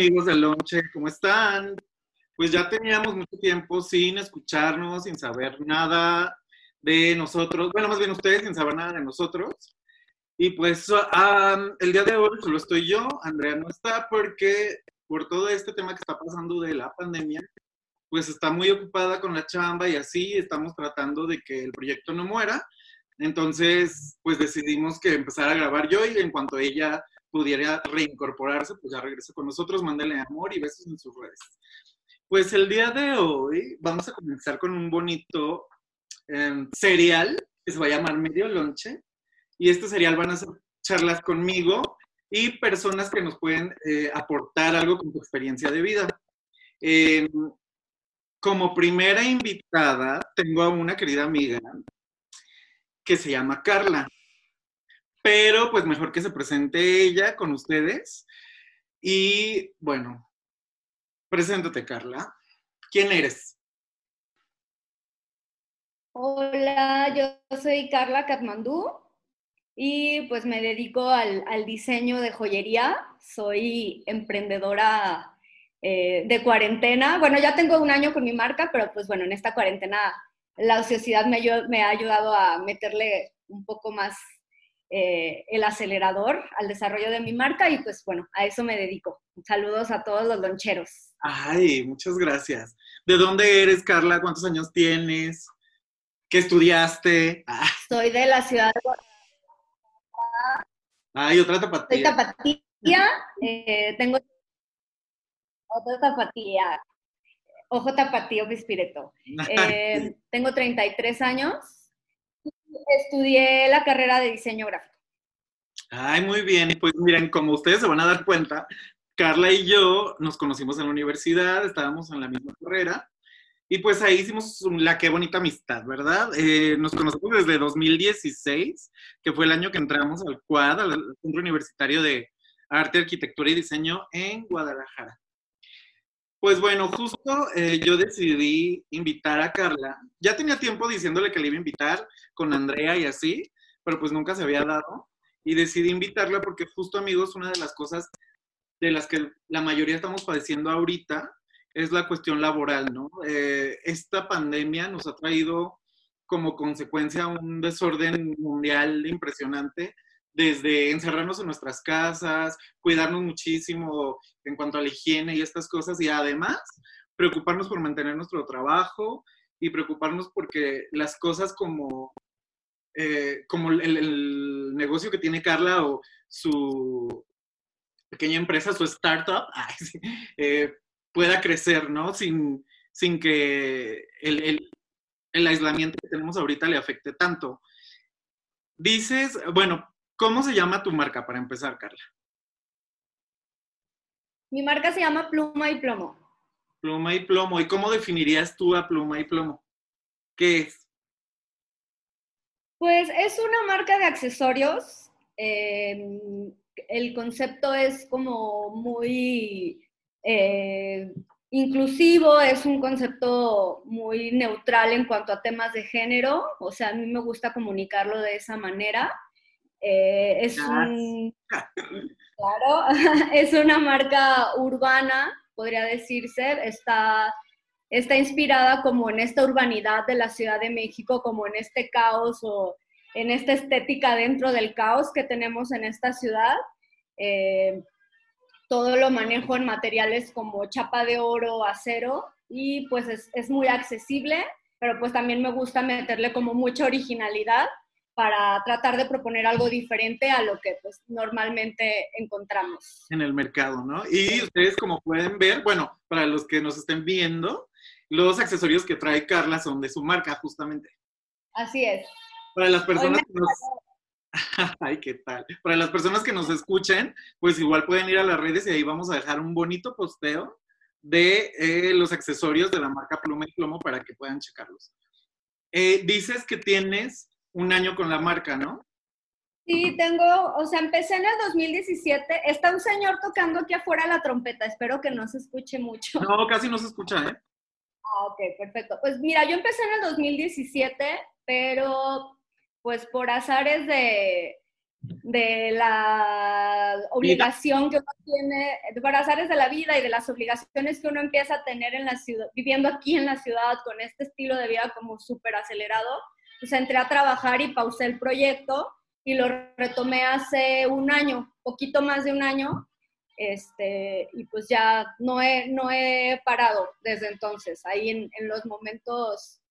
amigos del Lonche, ¿cómo están? Pues ya teníamos mucho tiempo sin escucharnos, sin saber nada de nosotros, bueno, más bien ustedes sin saber nada de nosotros. Y pues el día de hoy solo estoy yo, Andrea no está porque por todo este tema que está pasando de la pandemia, pues está muy ocupada con la chamba y así estamos tratando de que el proyecto no muera. Entonces, pues decidimos que empezar a grabar yo y en cuanto ella pudiera reincorporarse, pues ya regrese con nosotros, mándale amor y besos en sus redes. Pues el día de hoy vamos a comenzar con un bonito eh, cereal que se va a llamar Medio Lonche. Y este cereal van a ser charlas conmigo y personas que nos pueden eh, aportar algo con su experiencia de vida. Em, como primera invitada, tengo a una querida amiga que se llama Carla. Pero pues mejor que se presente ella con ustedes. Y bueno, preséntate Carla. ¿Quién eres? Hola, yo soy Carla Katmandú y pues me dedico al, diseño de joyería. Soy emprendedora eh, de cuarentena. Bueno, ya tengo un año con mi marca, pero pues bueno, en esta cuarentena la ociosidad me, me ha ayudado a meterle un poco más eh, el acelerador al desarrollo de mi marca y pues bueno, a eso me dedico. Saludos a todos los loncheros. Ay, muchas gracias. ¿De dónde eres, Carla? ¿Cuántos años tienes? ¿Qué estudiaste? Ah. Soy de la ciudad de Guadalajara. Ay, otra tapatía. Soy tapatía. Eh, tengo otra tapatía. Ojo tapatío Pispireto. Eh, tengo 33 años Estudié la carrera de diseño gráfico. Ay, muy bien. Pues miren, como ustedes se van a dar cuenta, Carla y yo nos conocimos en la universidad, estábamos en la misma carrera. Y pues ahí hicimos la qué bonita amistad, ¿verdad? Eh, nos conocimos desde 2016, que fue el año que entramos al CUAD, al Centro Universitario de Arte, Arquitectura y Diseño en Guadalajara. Pues bueno, justo eh, yo decidí invitar a Carla. Ya tenía tiempo diciéndole que le iba a invitar con Andrea y así, pero pues nunca se había dado. Y decidí invitarla porque justo amigos, una de las cosas de las que la mayoría estamos padeciendo ahorita es la cuestión laboral, ¿no? Eh, esta pandemia nos ha traído como consecuencia un desorden mundial impresionante desde encerrarnos en nuestras casas, cuidarnos muchísimo en cuanto a la higiene y estas cosas, y además preocuparnos por mantener nuestro trabajo y preocuparnos porque las cosas como, eh, como el, negocio que tiene Carla o su pequeña empresa, su startup, eh, pueda crecer, ¿no? Sin, sin que el, el aislamiento que tenemos ahorita le afecte tanto. Dices, bueno, ¿Cómo se llama tu marca para empezar, Carla? Mi marca se llama Pluma y Plomo. Pluma y Plomo. ¿Y cómo definirías tú a Pluma y Plomo? ¿Qué es? Pues es una marca de accesorios. Em, el concepto es como muy eh, inclusivo, es un concepto muy neutral en cuanto a temas de género. O sea, a mí me gusta comunicarlo de esa manera. Eh, es, claro, es una marca urbana, podría decirse, está, está inspirada como en esta urbanidad de la Ciudad de México, como en este caos o en esta estética dentro del caos que tenemos en esta ciudad. Eh, todo lo manejo en materiales como chapa de oro, acero y pues es, es muy accesible, pero pues también me gusta meterle como mucha originalidad para tratar de proponer algo diferente a lo que pues normalmente encontramos. En el mercado, ¿no? Y ustedes como pueden ver, bueno, para los que nos estén viendo, los accesorios que trae Carla son de su marca justamente. Así es. Para las personas que nos... Ay, ¿qué tal? Para las personas que nos escuchen, pues igual pueden ir a las redes y ahí vamos a dejar un bonito posteo de eh, los accesorios de la marca Pluma y Plomo para que puedan checarlos. Eh, dices que tienes un año con la marca, ¿no? Sí, tengo, o sea, empecé en el 2017. Está un señor tocando aquí afuera la trompeta. Espero que no se escuche mucho. No, casi no se escucha, ¿eh? Ah, ok, perfecto. Pues mira, yo empecé en el 2017, pero pues por azares de, de la obligación que uno tiene, de azares de la vida y de las obligaciones que uno empieza a tener en la ciudad, viviendo aquí en la ciudad con este estilo de vida como súper acelerado, pues entré a trabajar y pausé el proyecto y lo retomé hace un año, poquito más de un año, este, y pues ya no he, no he parado desde entonces. Ahí en, en los momentos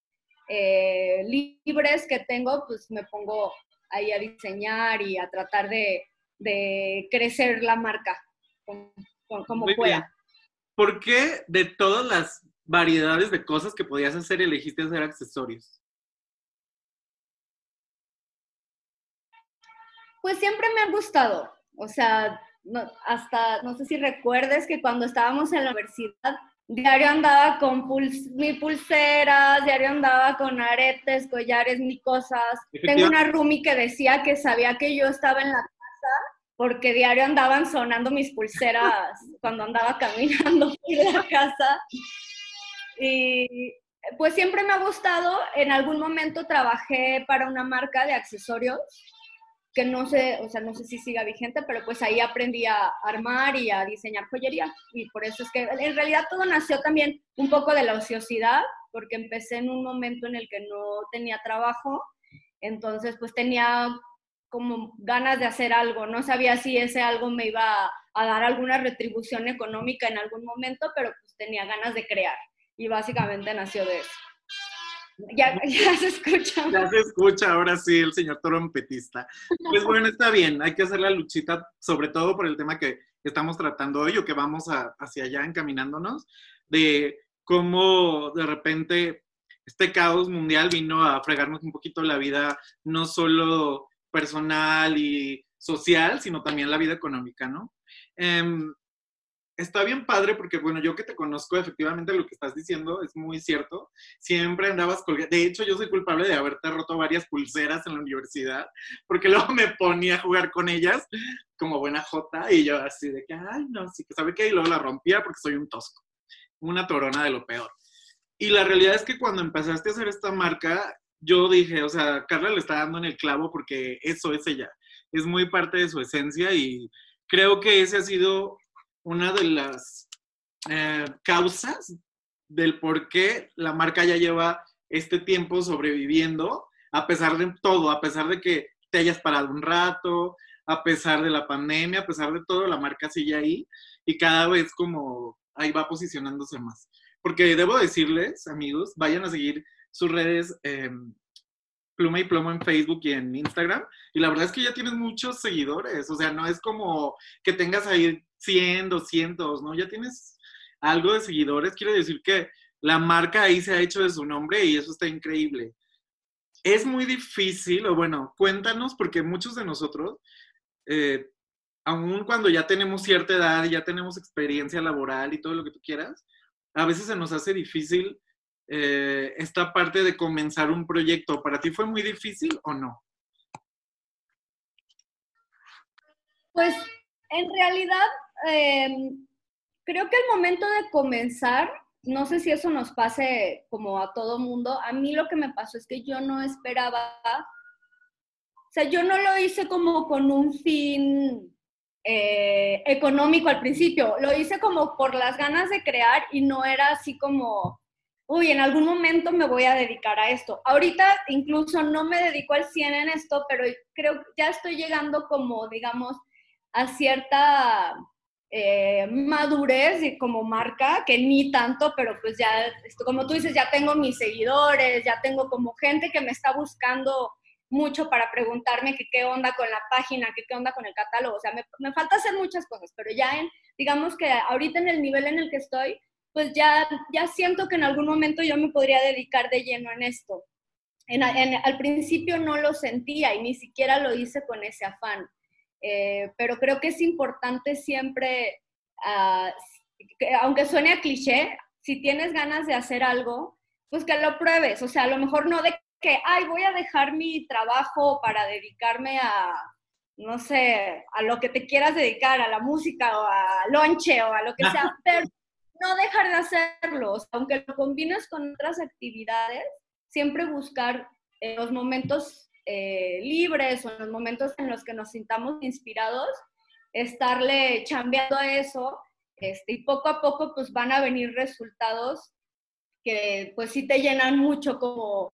eh, libres que tengo, pues me pongo ahí a diseñar y a tratar de, de crecer la marca como, pueda. ¿Por qué de todas las variedades de cosas que podías hacer elegiste hacer accesorios? Pues siempre me ha gustado. O sea, hasta, no sé si recuerdes que cuando estábamos en la universidad, diario andaba con mi pulseras, diario andaba con aretes, collares, mi cosas. Tengo una roomie que decía que sabía que yo estaba en la casa porque diario andaban sonando mis pulseras cuando andaba caminando por la casa. Y pues siempre me ha gustado. En algún momento trabajé para una marca de accesorios que no sé, o sea, no sé si siga vigente, pero pues ahí aprendí a armar y a diseñar joyería. Y por eso es que en realidad todo nació también un poco de la ociosidad, porque empecé en un momento en el que no tenía trabajo, entonces pues tenía como ganas de hacer algo, no sabía si ese algo me iba a, dar alguna retribución económica en algún momento, pero pues tenía ganas de crear y básicamente nació de eso. Ya, se escucha. Ya se escucha, ahora sí, el señor trompetista. Pues bueno, está bien, hay que hacer la luchita, sobre todo por el tema que estamos tratando hoy o que vamos hacia allá encaminándonos, de cómo de repente este caos mundial vino a fregarnos un poquito la vida, no solo personal y social, sino también la vida económica, ¿no? Em, está bien padre porque, bueno, yo que te conozco, efectivamente lo que estás diciendo es muy cierto. Siempre andabas colgando. De hecho, yo soy culpable de haberte roto varias pulseras en la universidad porque luego me ponía a jugar con ellas como buena jota y yo así de que, ay, no, sí que sabe qué, y luego la rompía porque soy un tosco. Una torona de lo peor. Y la realidad es que cuando empezaste a hacer esta marca, yo dije, o sea, Carla le está dando en el clavo porque eso es ella. Es muy parte de su esencia y creo que ese ha sido una de las eh, causas del por qué la marca ya lleva este tiempo sobreviviendo, a pesar de todo, a pesar de que te hayas parado un rato, a pesar de la pandemia, a pesar de todo, la marca sigue ahí y cada vez como ahí va posicionándose más. Porque debo decirles, amigos, vayan a seguir sus redes em, Pluma y Plomo en Facebook y en Instagram. Y la verdad es que ya tienes muchos seguidores. O sea, no es como que tengas ahí 100, 200, ¿no? Ya tienes algo de seguidores. Quiere decir que la marca ahí se ha hecho de su nombre y eso está increíble. Es muy difícil, o bueno, cuéntanos, porque muchos de nosotros, eh, cuando ya tenemos cierta edad ya tenemos experiencia laboral y todo lo que tú quieras, a veces se nos hace difícil eh, esta parte de comenzar un proyecto. ¿Para ti fue muy difícil o no? Pues en realidad, em, creo que el momento de comenzar, no sé si eso nos pase como a todo mundo, a mí lo que me pasó es que yo no esperaba, o sea, yo no lo hice como con un fin eh, económico al principio, lo hice como por las ganas de crear y no era así como uy, en algún momento me voy a dedicar a esto. Ahorita incluso no me dedico al 100 en esto, pero creo que ya estoy llegando como, digamos, a cierta eh, madurez como marca, que ni tanto, pero pues ya, como tú dices, ya tengo mis seguidores, ya tengo como gente que me está buscando mucho para preguntarme qué onda con la página, qué onda con el catálogo. O sea, me, me falta hacer muchas cosas, pero ya en, digamos que ahorita en el nivel en el que estoy, pues ya, ya siento que en algún momento yo me podría dedicar de lleno en esto. En, al principio no lo sentía y ni siquiera lo hice con ese afán, eh, pero creo que es importante siempre, ah, aunque suene a cliché, si tienes ganas de hacer algo, pues que lo pruebes, o sea, a lo mejor no de que, ay, voy a dejar mi trabajo para dedicarme a, no sé, a lo que te quieras dedicar, a la música o a lonche o a lo que sea, pero no dejar de hacerlo, aunque lo combines con otras actividades, siempre buscar en los momentos eh, libres o en los momentos en los que nos sintamos inspirados, estarle chambeando a eso este, y poco a poco pues van a venir resultados que pues sí te llenan mucho como,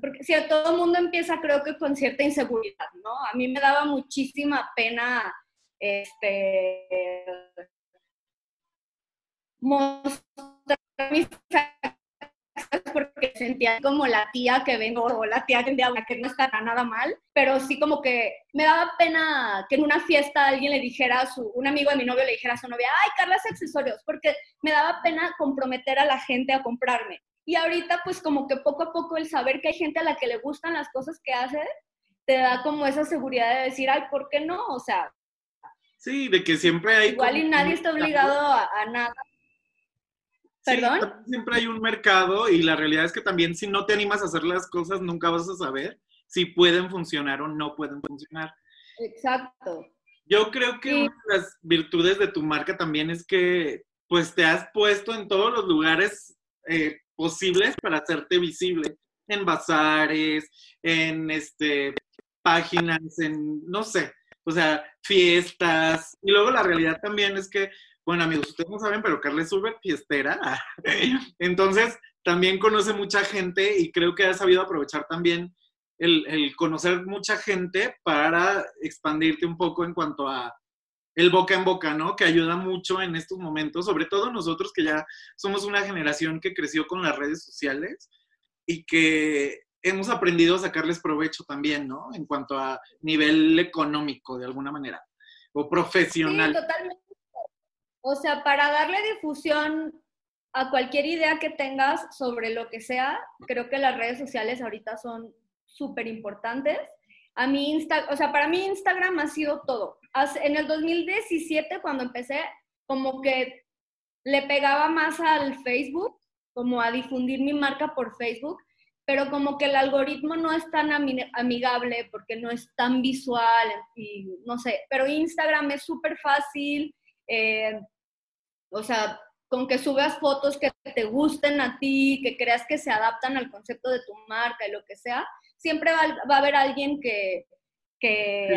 porque si todo el mundo empieza creo que con cierta inseguridad, ¿no? A mí me daba muchísima pena este, mostrar mis porque sentía como la tía que vengo o la tía que que no está nada mal, pero sí como que me daba pena que en una fiesta alguien le dijera a su, un amigo de mi novio le dijera a su novia, ay, Carla accesorios, porque me daba pena comprometer a la gente a comprarme. Y ahorita pues como que poco a poco el saber que hay gente a la que le gustan las cosas que hace, te da como esa seguridad de decir, ay, ¿por qué no? O sea... Sí, de que siempre hay... Igual y nadie está obligado a, a nada. ¿Perdón? siempre hay un mercado y la realidad es que también si no te animas a hacer las cosas, nunca vas a saber si pueden funcionar o no pueden funcionar. Exacto. Yo creo que una de las virtudes de tu marca también es que pues te has puesto en todos los lugares eh, posibles para hacerte visible, en bazares, en este, páginas, en, no sé, o sea, fiestas. Y luego la realidad también es que bueno, amigos, ustedes no saben, pero Carla es súper fiestera. Entonces, también conoce mucha gente y creo que ha sabido aprovechar también el, conocer mucha gente para expandirte un poco en cuanto a el boca en boca, ¿no? Que ayuda mucho en estos momentos, sobre todo nosotros que ya somos una generación que creció con las redes sociales y que hemos aprendido a sacarles provecho también, ¿no? En cuanto a nivel económico, de alguna manera, o profesional. Sí, totalmente. O sea, para darle difusión a cualquier idea que tengas sobre lo que sea, creo que las redes sociales ahorita son súper importantes. A mí, Insta, o sea, para mí Instagram ha sido todo. En el 2017, cuando empecé, como que le pegaba más al Facebook, como a difundir mi marca por Facebook, pero como que el algoritmo no es tan amigable porque no es tan visual y no sé, pero Instagram es súper fácil, eh, o sea, con que subas fotos que te gusten a ti, que creas que se adaptan al concepto de tu marca y lo que sea, siempre va, a haber alguien que,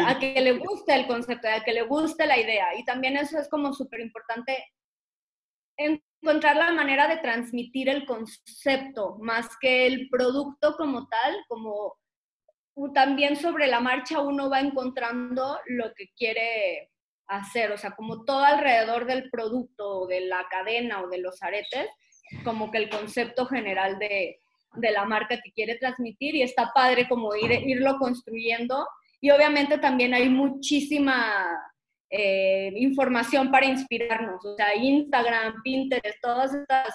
a que le guste el concepto, a que le guste la idea. Y también eso es como súper importante, encontrar la manera de transmitir el concepto, más que el producto como tal, como también sobre la marcha uno va encontrando lo que quiere hacer, o sea, como todo alrededor del producto, de la cadena o de los aretes, como que el concepto general de, la marca que quiere transmitir y está padre como ir, irlo construyendo. Y obviamente también hay muchísima eh, información para inspirarnos, o sea, Instagram, Pinterest, todas estas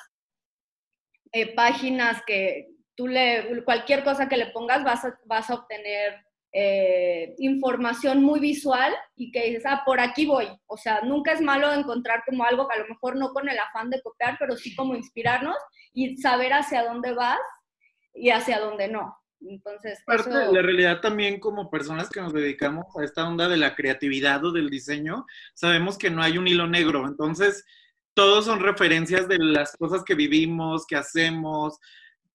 eh, páginas que tú le, cualquier cosa que le pongas vas vas a obtener eh, información muy visual y que dices, ah, por aquí voy. O sea, nunca es malo encontrar como algo que a lo mejor no con el afán de copiar, pero sí como inspirarnos y saber hacia dónde vas y hacia dónde no. Entonces, parte de la realidad también como personas que nos dedicamos a esta onda de la creatividad o del diseño, sabemos que no hay un hilo negro. Entonces, todos son referencias de las cosas que vivimos, que hacemos,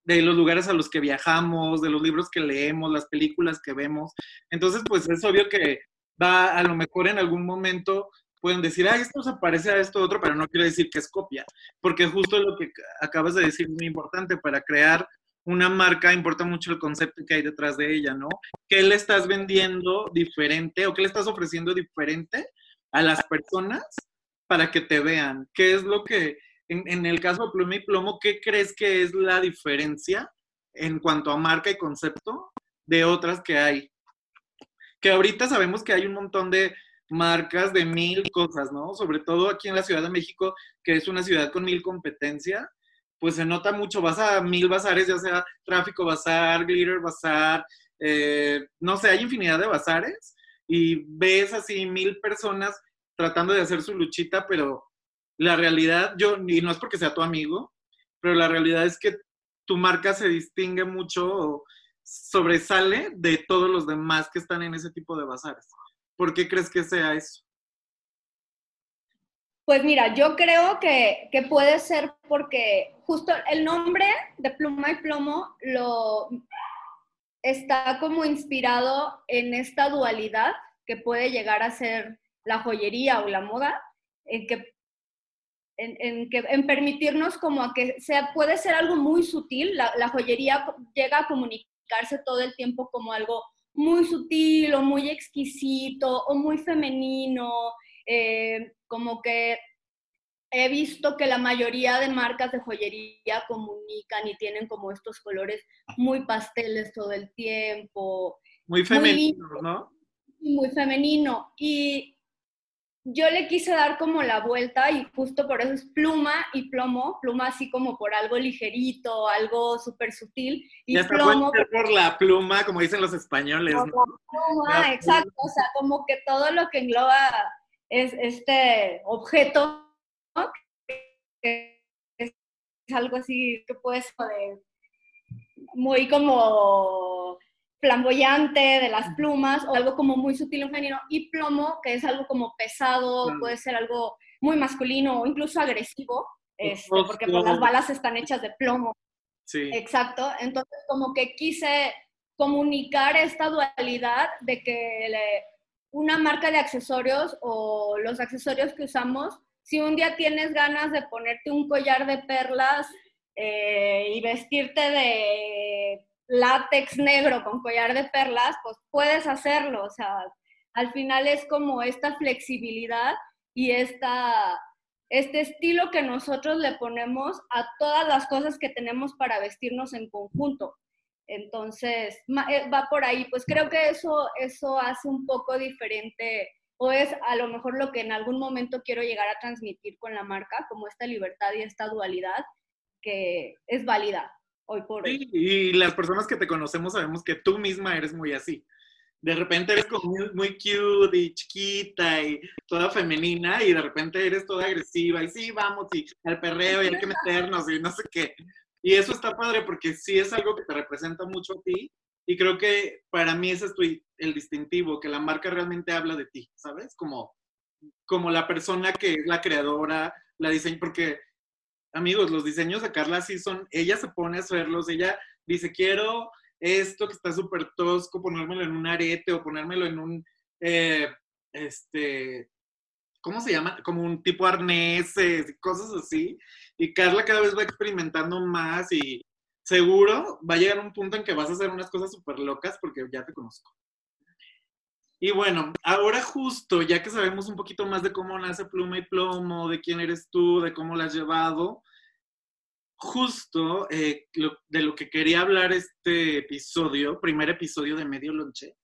de los lugares a los que viajamos, de los libros que leemos, las películas que vemos. Entonces, pues es obvio que va a lo mejor en algún momento pueden decir, ah, esto se parece a esto otro, pero no quiere decir que es copia, porque justo lo que acabas de decir es muy importante para crear una marca importa mucho el concepto que hay detrás de ella, ¿no? ¿Qué le estás vendiendo diferente o qué le estás ofreciendo diferente a las personas para que te vean? ¿Qué es lo que en, el caso de Pluma y Plomo, ¿qué crees que es la diferencia en cuanto a marca y concepto de otras que hay? Que ahorita sabemos que hay un montón de marcas de mil cosas, ¿no? Sobre todo aquí en la Ciudad de México, que es una ciudad con mil competencia, pues se nota mucho, vas a mil bazares, ya sea tráfico bazar, glitter bazar, eh, no sé, hay infinidad de bazares y ves así mil personas tratando de hacer su luchita, pero la realidad, yo, y no es porque sea tu amigo, pero la realidad es que tu marca se distingue mucho, sobresale de todos los demás que están en ese tipo de bazares. ¿Por qué crees que sea eso? Pues mira, yo creo que, que, puede ser porque justo el nombre de Pluma y Plomo lo está como inspirado en esta dualidad que puede llegar a ser la joyería o la moda, en que en, que, en permitirnos como a que sea, puede ser algo muy sutil, la, joyería llega a comunicarse todo el tiempo como algo muy sutil o muy exquisito o muy femenino, eh, como que he visto que la mayoría de marcas de joyería comunican y tienen como estos colores muy pasteles todo el tiempo. Muy femenino, ¿no? Muy femenino. Y yo le quise dar como la vuelta y justo por eso es pluma y plomo, pluma así como por algo ligerito, algo súper sutil. Y plomo por, la pluma, como dicen los españoles. ¿no? pluma, exacto, o sea, como que todo lo que engloba es este objeto, que es algo así que puede ser muy como flamboyante de las plumas o algo como muy sutil en femenino y plomo, que es algo como pesado, puede ser algo muy masculino o incluso agresivo, este, porque pues, las balas están hechas de plomo. Sí. Exacto. Entonces, como que quise comunicar esta dualidad de que una marca de accesorios o los accesorios que usamos, si un día tienes ganas de ponerte un collar de perlas eh, y vestirte de látex negro con collar de perlas, pues puedes hacerlo. O sea, al final es como esta flexibilidad y esta, este estilo que nosotros le ponemos a todas las cosas que tenemos para vestirnos en conjunto. Entonces, eh, va por ahí. Pues creo que eso, eso hace un poco diferente o es a lo mejor lo que en algún momento quiero llegar a transmitir con la marca, como esta libertad y esta dualidad que es válida hoy por hoy. y las personas que te conocemos sabemos que tú misma eres muy así. De repente eres como muy, cute y chiquita y toda femenina y de repente eres toda agresiva y sí, vamos y al perreo y hay que meternos y no sé qué. Y eso está padre porque sí es algo que te representa mucho a ti y creo que para mí ese es el distintivo, que la marca realmente habla de ti, ¿sabes? Como, como la persona que es la creadora, la diseña, porque amigos, los diseños de Carla sí son, ella se pone a hacerlos, ella dice, quiero esto que está súper tosco, ponérmelo en un arete o ponérmelo en un, eh, este, ¿cómo se llama? Como un tipo arneses cosas así. Y Carla cada vez va experimentando más y seguro va a llegar un punto en que vas a hacer unas cosas súper locas porque ya te conozco. Y bueno, ahora justo, ya que sabemos un poquito más de cómo nace Pluma y Plomo, de quién eres tú, de cómo la has llevado, justo eh, de lo que quería hablar este episodio, primer episodio de Medio Lonche,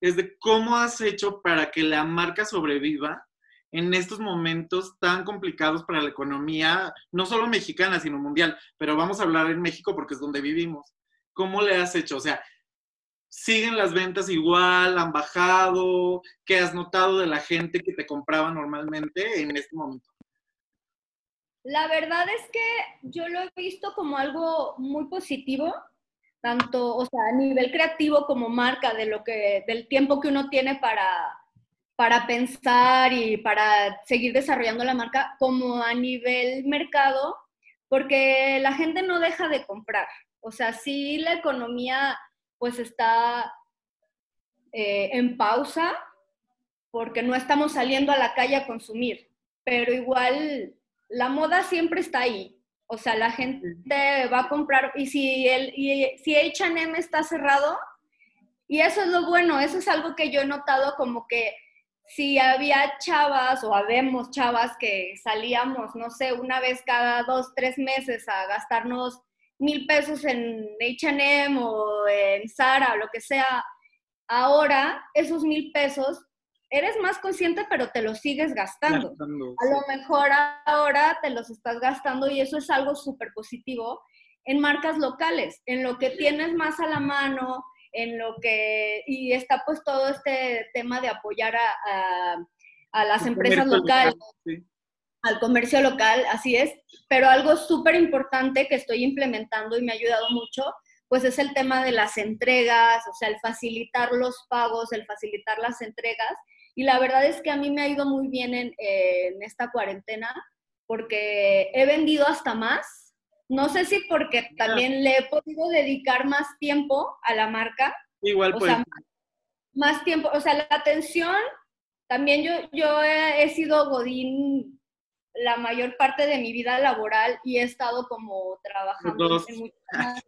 es de cómo has hecho para que la marca sobreviva en estos momentos tan complicados para la economía, no solo mexicana, sino mundial, pero vamos a hablar en México porque es donde vivimos. ¿Cómo le has hecho? O sea, ¿siguen las ventas igual? ¿Han bajado? ¿Qué has notado de la gente que te compraba normalmente en este momento? La verdad es que yo lo he visto como algo muy positivo, tanto, o sea, a nivel creativo como marca, de lo que, del tiempo que uno tiene para, para pensar y para seguir desarrollando la marca, como a nivel mercado, porque la gente no deja de comprar. O sea, sí la economía pues está eh, en pausa porque no estamos saliendo a la calle a consumir, pero igual la moda siempre está ahí. O sea, la gente va a comprar y si el y si H&M está cerrado y eso es lo bueno, eso es algo que yo he notado como que si había chavas o habemos chavas que salíamos, no sé, una vez cada dos, tres meses a gastarnos mil pesos en HM o en Zara o lo que sea, ahora esos mil pesos eres más consciente, pero te los sigues gastando. a lo mejor ahora te los estás gastando y eso es algo súper positivo en marcas locales, en lo que tienes más a la mano, en lo que, y está pues todo este tema de apoyar a, a, las empresas locales, al comercio local, así es, pero algo súper importante que estoy implementando y me ha ayudado mucho, pues es el tema de las entregas, o sea, el facilitar los pagos, el facilitar las entregas. Y la verdad es que a mí me ha ido muy bien en, en esta cuarentena porque he vendido hasta más no sé si porque también le he podido dedicar más tiempo a la marca. Igual, pues. más tiempo, o sea, la atención, también yo, yo he, sido Godín la mayor parte de mi vida laboral y he estado como trabajando en muchas...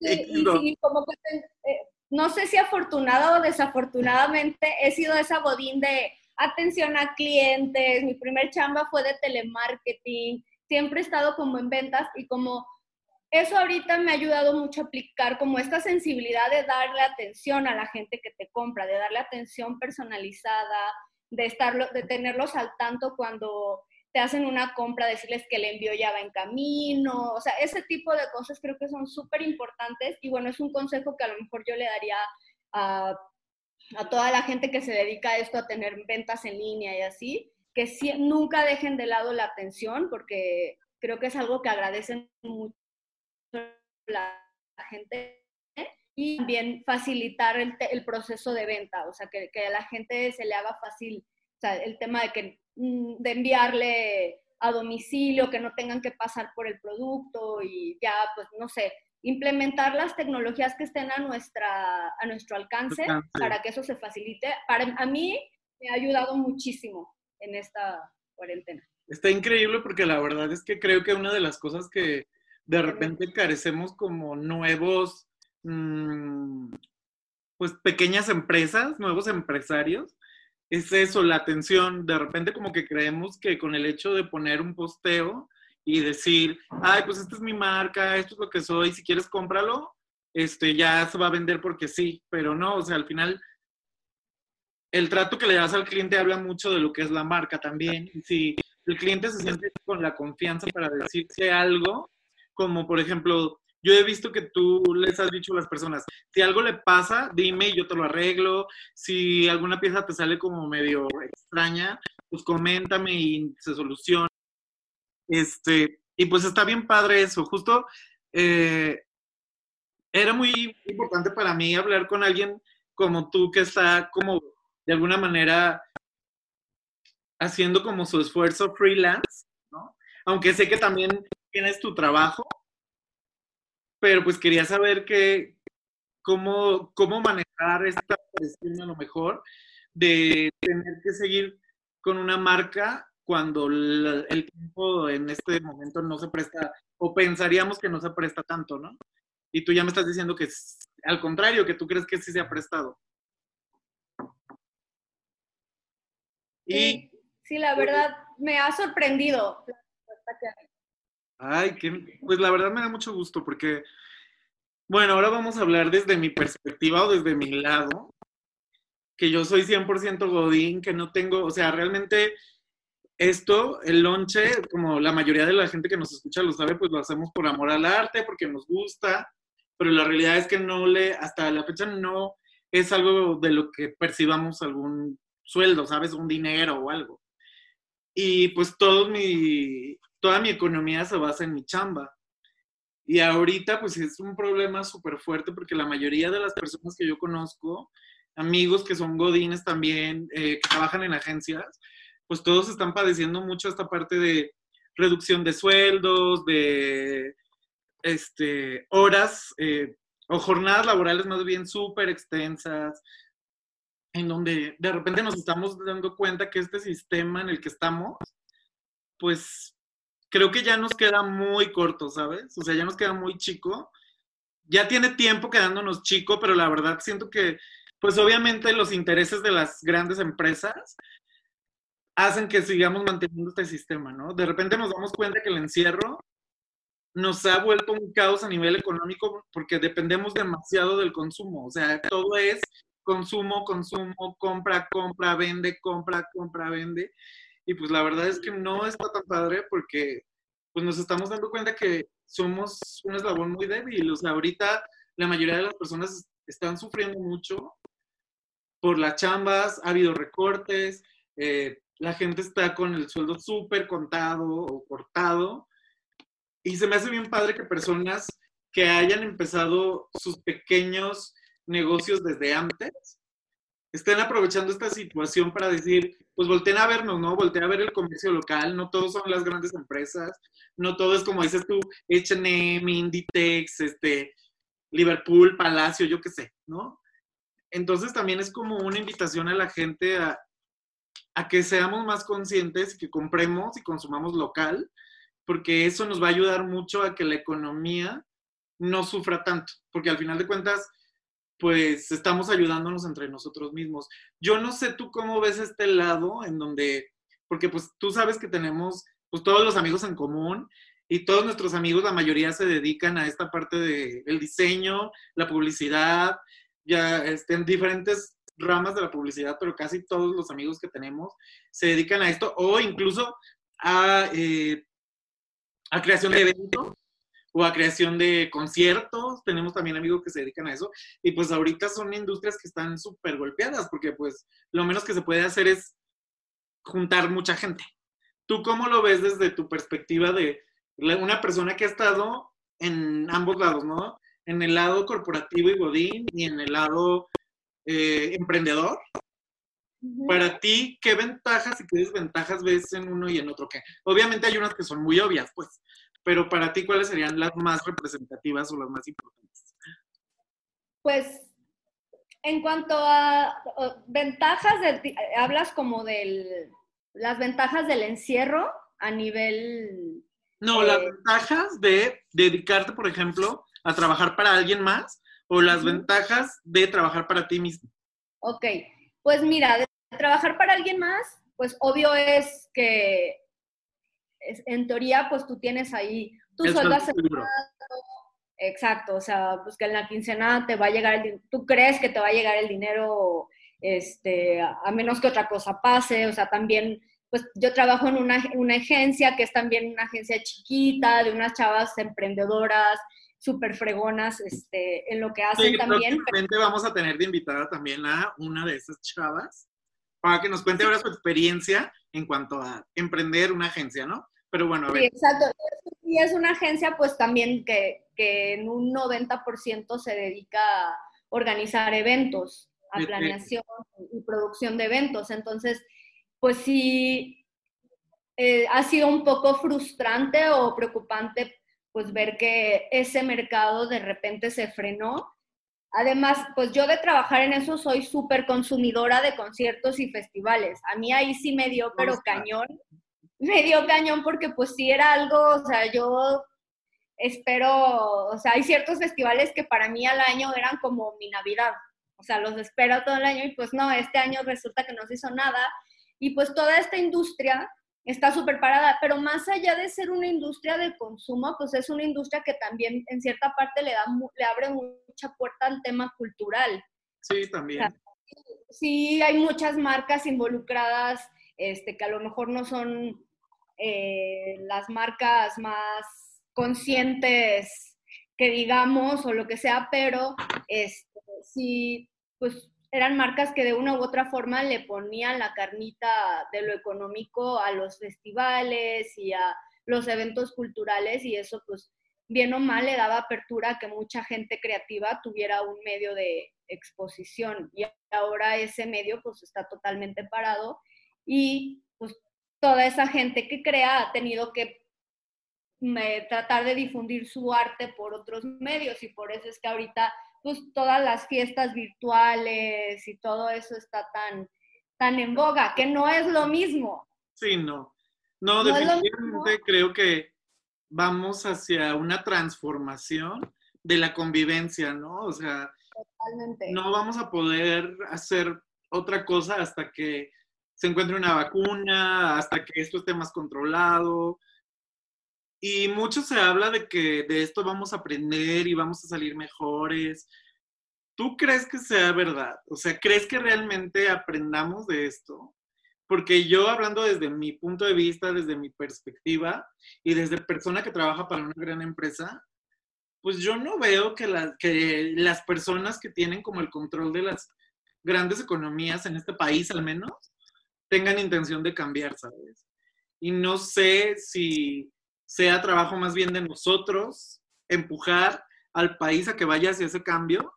y, como que, eh, no sé si afortunada o desafortunadamente, he sido esa Godín de atención a clientes, mi primer chamba fue de telemarketing, siempre he estado como en ventas y como eso ahorita me ha ayudado mucho a aplicar como esta sensibilidad de darle atención a la gente que te compra, de darle atención personalizada, de, estarlo, de tenerlos al tanto cuando te hacen una compra, decirles que el envío ya va en camino, o sea, ese tipo de cosas creo que son súper importantes y bueno, es un consejo que a lo mejor yo le daría a, a, toda la gente que se dedica a esto, a tener ventas en línea y así, que nunca dejen de lado la atención porque creo que es algo que agradecen mucho la gente y también facilitar el, el proceso de venta, o sea, que, que, a la gente se le haga fácil, o sea, el tema de que de enviarle a domicilio, que no tengan que pasar por el producto y ya, pues, no sé, implementar las tecnologías que estén a, nuestra, a nuestro alcance, para que eso se facilite. Para, a mí me ha ayudado muchísimo en esta cuarentena. Está increíble porque la verdad es que creo que una de las cosas que de repente carecemos como nuevos, mm, pues pequeñas empresas, nuevos empresarios, es eso, la atención. De repente como que creemos que con el hecho de poner un posteo y decir, ay, pues esta es mi marca, esto es lo que soy, si quieres cómpralo, este, ya se va a vender porque sí, pero no, o sea, al final el trato que le das al cliente habla mucho de lo que es la marca también. Si el cliente se siente con la confianza para decirte algo, como por ejemplo, yo he visto que tú les has dicho a las personas, si algo le pasa, dime y yo te lo arreglo. Si alguna pieza te sale como medio extraña, pues coméntame y se soluciona. Este, y pues está bien padre eso. Justo eh, era muy importante para mí hablar con alguien como tú que está como de alguna manera haciendo como su esfuerzo freelance, ¿no? Aunque sé que también tienes tu trabajo, pero pues quería saber que, cómo, cómo manejar esta presión a lo mejor de tener que seguir con una marca cuando el tiempo en este momento no se presta, o pensaríamos que no se presta tanto, ¿no? Y tú ya me estás diciendo que al contrario, que tú crees que sí se ha prestado. Sí, sí, la verdad me ha sorprendido. Ay, que, pues la verdad me da mucho gusto porque, bueno, ahora vamos a hablar desde mi perspectiva o desde mi lado, que yo soy 100% Godín, que no tengo, o sea, realmente esto, el lonche, como la mayoría de la gente que nos escucha lo sabe, pues lo hacemos por amor al arte, porque nos gusta, pero la realidad es que no le, hasta la fecha no es algo de lo que percibamos algún sueldo, ¿sabes? Un dinero o algo. Y pues todo mi, toda mi economía se basa en mi chamba. Y ahorita pues es un problema súper fuerte porque la mayoría de las personas que yo conozco, amigos que son godines también, eh, que trabajan en agencias, pues todos están padeciendo mucho esta parte de reducción de sueldos, de este, horas eh, o jornadas laborales más bien súper extensas, en donde de repente nos estamos dando cuenta que este sistema en el que estamos, pues creo que ya nos queda muy corto, ¿sabes? O sea, ya nos queda muy chico. Ya tiene tiempo quedándonos chico, pero la verdad siento que, pues obviamente los intereses de las grandes empresas hacen que sigamos manteniendo este sistema, ¿no? De repente nos damos cuenta que el encierro nos ha vuelto un caos a nivel económico porque dependemos demasiado del consumo. O sea, todo es consumo, consumo, compra, compra, vende, compra, compra, vende. Y pues la verdad es que no está tan padre porque pues nos estamos dando cuenta que somos un eslabón muy débil. O sea, ahorita la mayoría de las personas están sufriendo mucho por las chambas, ha habido recortes, eh, la gente está con el sueldo súper contado o cortado. Y se me hace bien padre que personas que hayan empezado sus pequeños negocios desde antes, estén aprovechando esta situación para decir, pues volteen a vernos, ¿no? Volteen a ver el comercio local, no todos son las grandes empresas, no todo es como dices tú, H&M, Inditex, este, Liverpool, Palacio, yo qué sé, ¿no? Entonces también es como una invitación a la gente a, a que seamos más conscientes que compremos y consumamos local, porque eso nos va a ayudar mucho a que la economía no sufra tanto, porque al final de cuentas, pues estamos ayudándonos entre nosotros mismos. Yo no sé tú cómo ves este lado en donde, porque pues tú sabes que tenemos pues todos los amigos en común y todos nuestros amigos, la mayoría se dedican a esta parte del diseño, la publicidad, ya este, en diferentes ramas de la publicidad, pero casi todos los amigos que tenemos se dedican a esto o incluso a, eh, a creación de eventos o a creación de conciertos. Tenemos también amigos que se dedican a eso. Y pues ahorita son industrias que están súper golpeadas porque pues lo menos que se puede hacer es juntar mucha gente. ¿Tú cómo lo ves desde tu perspectiva de una persona que ha estado en ambos lados, ¿no? En el lado corporativo y godín y en el lado eh, emprendedor. Para ti, ¿qué ventajas y qué desventajas ves en uno y en otro? Que obviamente hay unas que son muy obvias, pues, pero para ti, ¿cuáles serían las más representativas o las más importantes? Pues, en cuanto a ventajas, hablas como de las ventajas del encierro a nivel... No, las ventajas de dedicarte, por ejemplo, a trabajar para alguien más o las ventajas de trabajar para ti mismo. Ok, pues mira, de trabajar para alguien más, pues obvio es que en teoría, pues tú tienes ahí tu sueldo asegurado. Exacto, o sea, pues que en la quincena te va a llegar el tú crees que te va a llegar el dinero, este, a menos que otra cosa pase, o sea, también, pues yo trabajo en una, una agencia que es también una agencia chiquita, de unas chavas emprendedoras, súper fregonas este, en lo que hacen sí, también. vamos a tener de invitada también a una de esas chavas para que nos cuente ahora su experiencia en cuanto a emprender una agencia, ¿no? Pero bueno, a ver. Sí, exacto. Y es una agencia pues también que, que en un 90% se dedica a organizar eventos, a planeación y producción de eventos. Entonces, pues sí, eh, ha sido un poco frustrante o preocupante pues ver que ese mercado de repente se frenó. Además, pues yo de trabajar en eso soy súper consumidora de conciertos y festivales. A mí ahí sí me dio, pero cañón me dio cañón porque pues sí era algo, o sea, yo espero, o sea, hay ciertos festivales que para mí al año eran como mi Navidad, o sea, los espero todo el año y pues no, este año resulta que no se hizo nada y pues toda esta industria está súper parada, pero más allá de ser una industria de consumo, pues es una industria que también en cierta parte le, da, le abre mucha puerta al tema cultural. Sí, también. sí, hay muchas marcas involucradas este, que a lo mejor no son eh, las marcas más conscientes que digamos o lo que sea, pero este, sí, pues eran marcas que de una u otra forma le ponían la carnita de lo económico a los festivales y a los eventos culturales y eso pues bien o mal le daba apertura a que mucha gente creativa tuviera un medio de exposición. Y ahora ese medio pues está totalmente parado y pues toda esa gente que crea ha tenido que tratar de difundir su arte por otros medios y por eso es que ahorita pues todas las fiestas virtuales y todo eso está tan, tan en boga, que no es lo mismo. Sí, no. No, definitivamente creo que vamos hacia una transformación de la convivencia, ¿no? O sea, no vamos a poder hacer otra cosa hasta que se encuentre una vacuna, hasta que esto esté más controlado. Y mucho se habla de que de esto vamos a aprender y vamos a salir mejores. ¿Tú crees que sea verdad? O sea, ¿crees que realmente aprendamos de esto? Porque yo hablando desde mi punto de vista, desde mi perspectiva y desde persona que trabaja para una gran empresa, pues yo no veo que, que las personas que tienen como el control de las grandes economías en este país al menos, tengan intención de cambiar, ¿sabes? Y no sé si sea trabajo más bien de nosotros empujar al país a que vaya hacia ese cambio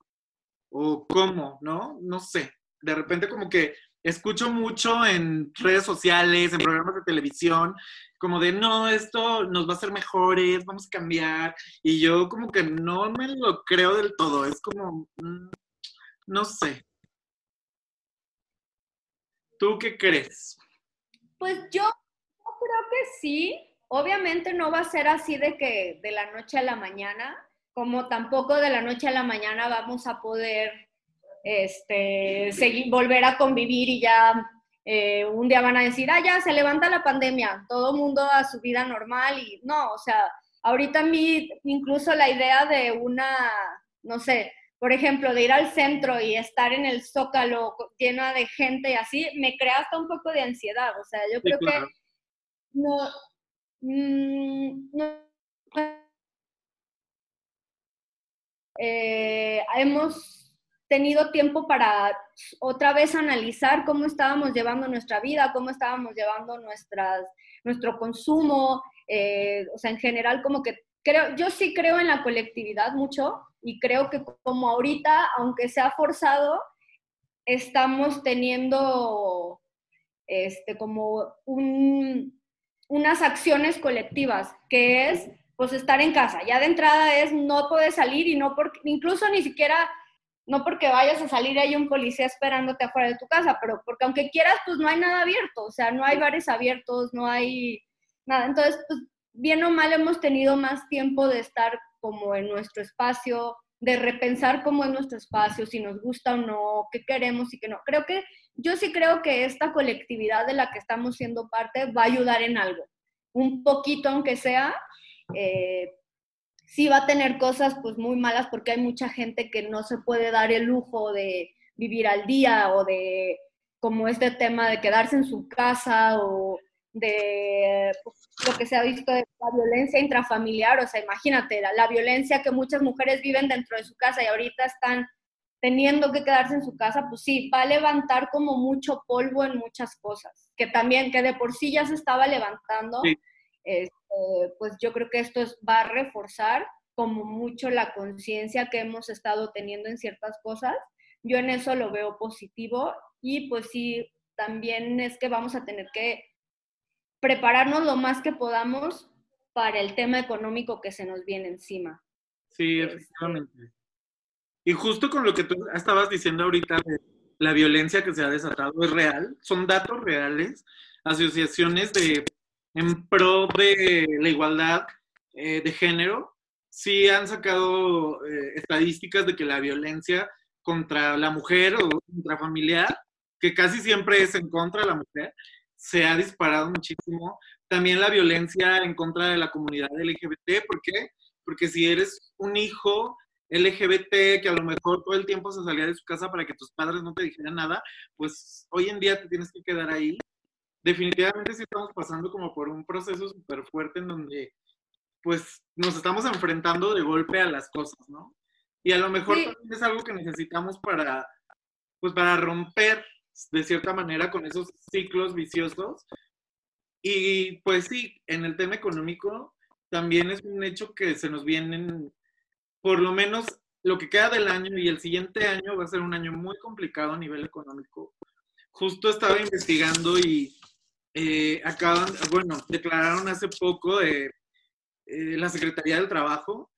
o cómo, ¿no? No sé. de repente como que escucho mucho en redes sociales, en programas de televisión, como de, no, esto nos va a hacer mejores, vamos a cambiar. Y yo como que no me lo creo del todo, es como, mm, no sé. ¿Tú qué crees? Pues yo, creo que sí. Obviamente no va a ser así de que de la noche a la mañana, como tampoco de la noche a la mañana vamos a poder este, seguir, volver a convivir y ya eh, un día van a decir, ah, ya se levanta la pandemia, todo mundo a su vida normal y no, o sea, ahorita a mí incluso la idea de una, no sé, por ejemplo, de ir al centro y estar en el zócalo llena de gente y así, me crea hasta un poco de ansiedad, o sea, yo creo que no, mm, no eh, hemos tenido tiempo para otra vez analizar cómo estábamos llevando nuestra vida, cómo estábamos llevando nuestras, nuestro consumo, eh, o sea, en general como que creo, yo sí creo en la colectividad mucho y creo que como ahorita, aunque sea forzado, estamos teniendo este, como unas acciones colectivas, que es pues estar en casa. Ya de entrada es no poder salir y no porque, incluso ni siquiera no porque vayas a salir hay un policía esperándote afuera de tu casa, pero porque aunque quieras, pues no hay nada abierto, o sea, no hay bares abiertos, no hay nada. Entonces, pues bien o mal hemos tenido más tiempo de estar como en nuestro espacio, de repensar cómo es nuestro espacio, si nos gusta o no, qué queremos y qué no. Creo que yo sí creo que esta colectividad de la que estamos siendo parte va a ayudar en algo, un poquito aunque sea, eh, sí va a tener cosas pues muy malas porque hay mucha gente que no se puede dar el lujo de vivir al día o de como este tema de quedarse en su casa o de pues, lo que se ha visto de la violencia intrafamiliar, o sea, imagínate, la, la, violencia que muchas mujeres viven dentro de su casa y ahorita están teniendo que quedarse en su casa, pues sí, va a levantar como mucho polvo en muchas cosas, que también, que de por sí ya se estaba levantando. Sí. Este, pues yo creo que esto va a reforzar como mucho la conciencia que hemos estado teniendo en ciertas cosas. Yo en eso lo veo positivo y pues sí, también es que vamos a tener que prepararnos lo más que podamos para el tema económico que se nos viene encima. Sí, este, efectivamente. Y justo con lo que tú estabas diciendo ahorita la violencia que se ha desatado es real, son datos reales, asociaciones de en pro de la igualdad eh, de género, sí han sacado eh, estadísticas de que la violencia contra la mujer o intrafamiliar, que casi siempre es en contra de la mujer, se ha disparado muchísimo. También la violencia en contra de la comunidad LGBT, ¿por qué? Porque si eres un hijo LGBT que a lo mejor todo el tiempo se salía de su casa para que tus padres no te dijeran nada, pues hoy en día te tienes que quedar ahí definitivamente sí estamos pasando como por un proceso súper fuerte en donde pues nos estamos enfrentando de golpe a las cosas, ¿no? Y a lo mejor también es algo que necesitamos para, pues para romper de cierta manera con esos ciclos viciosos. Y pues sí, en el tema económico también es un hecho que se nos vienen, por lo menos lo que queda del año y el siguiente año va a ser un año muy complicado a nivel económico. Justo estaba investigando y eh, acaban, bueno, declararon hace poco de eh, la Secretaría del Trabajo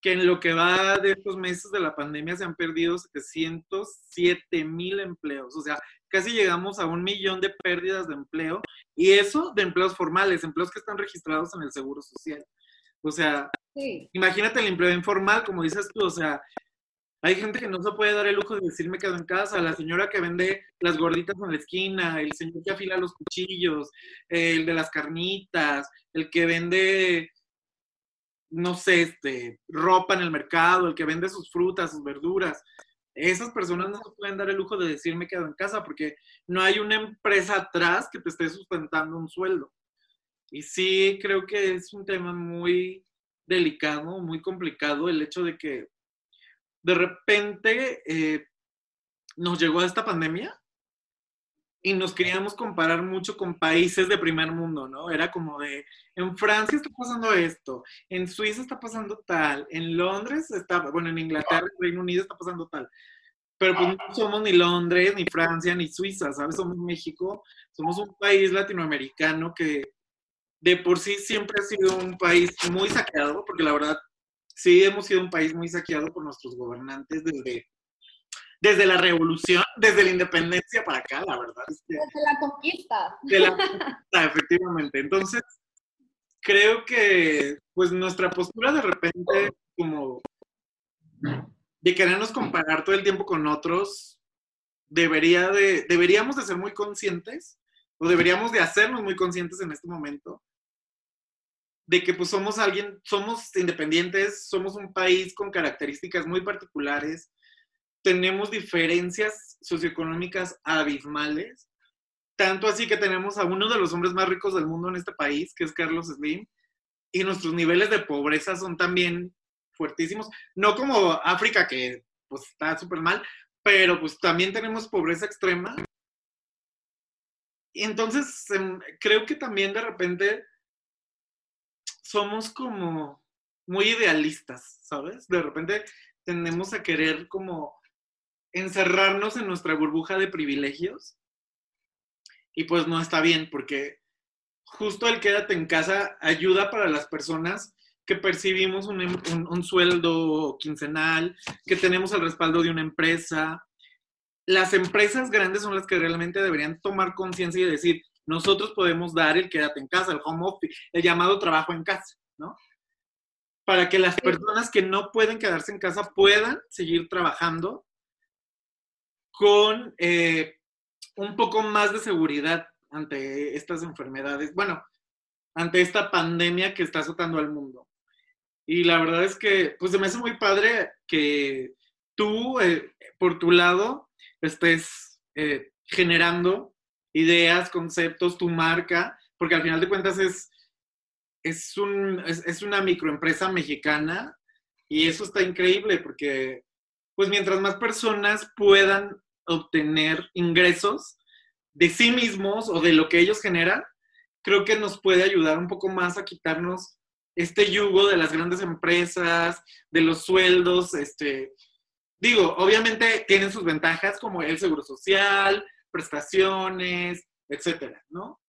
que en lo que va de estos meses de la pandemia se han perdido 707 mil empleos, o sea, casi llegamos a un millón de pérdidas de empleo, y eso de empleos formales, empleos que están registrados en el Seguro Social. O sea, imagínate el empleo informal, como dices tú, o sea, hay gente que no se puede dar el lujo de decir me quedo en casa, la señora que vende las gorditas en la esquina, el señor que afila los cuchillos, el de las carnitas, el que vende, no sé, este, ropa en el mercado, el que vende sus frutas, sus verduras. Esas personas no se pueden dar el lujo de decir me quedo en casa porque no hay una empresa atrás que te esté sustentando un sueldo. Y sí, creo que es un tema muy delicado, muy complicado el hecho de que de repente eh, nos llegó esta pandemia y nos queríamos comparar mucho con países de primer mundo, ¿no? Era como de, en Francia está pasando esto, en Suiza está pasando tal, en Londres está, bueno, en Inglaterra, en Reino Unido está pasando tal. pero pues no somos ni Londres, ni Francia, ni Suiza, ¿sabes? Somos México, somos un país latinoamericano que de por sí siempre ha sido un país muy saqueado, porque la verdad sí hemos sido un país muy saqueado por nuestros gobernantes desde, desde la revolución, desde la independencia para acá, la verdad. desde la conquista. De la conquista, efectivamente. Entonces, creo que pues nuestra postura de repente como de querernos comparar todo el tiempo con otros, debería de, deberíamos de ser muy conscientes o deberíamos de hacernos muy conscientes en este momento de que pues somos alguien, somos independientes, somos un país con características muy particulares, tenemos diferencias socioeconómicas abismales, tanto así que tenemos a uno de los hombres más ricos del mundo en este país, que es Carlos Slim, y nuestros niveles de pobreza son también fuertísimos, no como África que pues está súper mal, pero pues también tenemos pobreza extrema. Y entonces em, creo que también de repente somos como muy idealistas, ¿sabes? De repente tendemos a querer como encerrarnos en nuestra burbuja de privilegios y pues no está bien porque justo el quédate en casa ayuda para las personas que percibimos un, un, sueldo quincenal, que tenemos el respaldo de una empresa. Las empresas grandes son las que realmente deberían tomar conciencia y decir, nosotros podemos dar el quédate en casa, el home office, el llamado trabajo en casa, ¿no? Para que las personas que no pueden quedarse en casa puedan seguir trabajando con eh, un poco más de seguridad ante estas enfermedades, bueno, ante esta pandemia que está azotando al mundo. Y la verdad es que, pues me hace muy padre que tú, eh, por tu lado, estés eh, generando ideas, conceptos, tu marca, porque al final de cuentas es, es, un, es, una microempresa mexicana y eso está increíble porque pues mientras más personas puedan obtener ingresos de sí mismos o de lo que ellos generan, creo que nos puede ayudar un poco más a quitarnos este yugo de las grandes empresas, de los sueldos, este, digo, obviamente tienen sus ventajas como el seguro social, prestaciones, etcétera, ¿no?